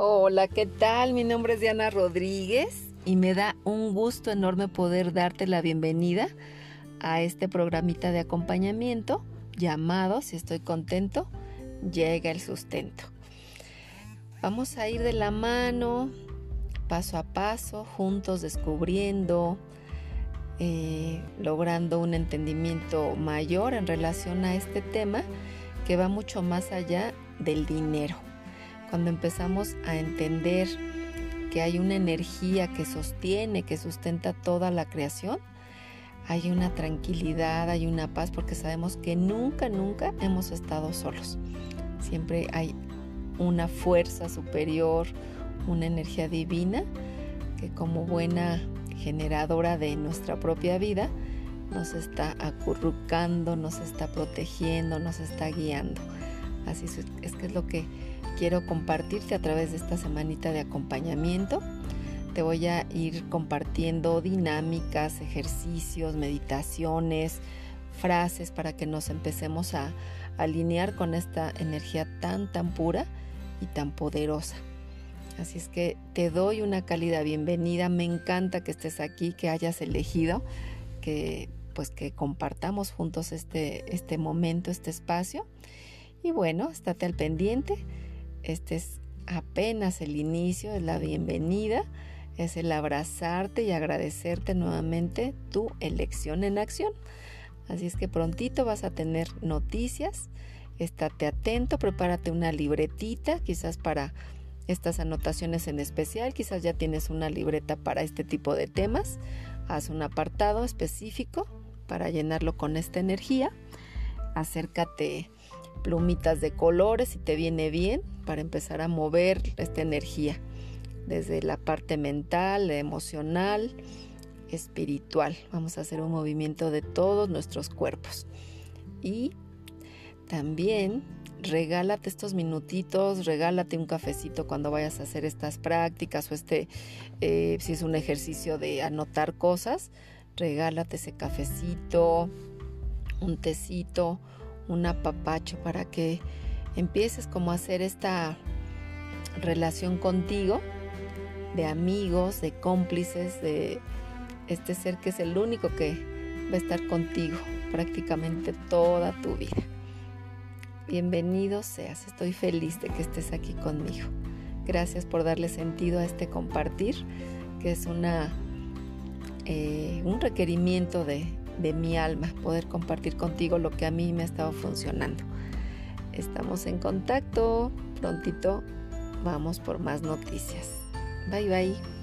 Hola, ¿qué tal? Mi nombre es Diana Rodríguez y me da un gusto enorme poder darte la bienvenida a este programita de acompañamiento llamado, si estoy contento, llega el sustento. Vamos a ir de la mano, paso a paso, juntos descubriendo, eh, logrando un entendimiento mayor en relación a este tema que va mucho más allá del dinero cuando empezamos a entender que hay una energía que sostiene, que sustenta toda la creación, hay una tranquilidad, hay una paz, porque sabemos que nunca, nunca hemos estado solos. Siempre hay una fuerza superior, una energía divina que como buena generadora de nuestra propia vida nos está acurrucando, nos está protegiendo, nos está guiando. Así es que es lo que quiero compartirte a través de esta semanita de acompañamiento. Te voy a ir compartiendo dinámicas, ejercicios, meditaciones, frases para que nos empecemos a alinear con esta energía tan, tan pura y tan poderosa. Así es que te doy una cálida bienvenida. Me encanta que estés aquí, que hayas elegido, que pues que compartamos juntos este, este momento, este espacio. Y bueno, estate al pendiente este es apenas el inicio, es la bienvenida, es el abrazarte y agradecerte nuevamente tu elección en acción. Así es que prontito vas a tener noticias. Estate atento, prepárate una libretita, quizás para estas anotaciones en especial, quizás ya tienes una libreta para este tipo de temas. Haz un apartado específico para llenarlo con esta energía. Acércate plumitas de colores si te viene bien para empezar a mover esta energía desde la parte mental, emocional, espiritual. Vamos a hacer un movimiento de todos nuestros cuerpos. Y también regálate estos minutitos, regálate un cafecito cuando vayas a hacer estas prácticas o este, eh, si es un ejercicio de anotar cosas, regálate ese cafecito, un tecito un apapacho para que empieces como a hacer esta relación contigo, de amigos, de cómplices, de este ser que es el único que va a estar contigo prácticamente toda tu vida. Bienvenido seas, estoy feliz de que estés aquí conmigo. Gracias por darle sentido a este compartir, que es una, eh, un requerimiento de, de mi alma, poder compartir contigo lo que a mí me ha estado funcionando. Estamos en contacto, prontito vamos por más noticias. Bye bye.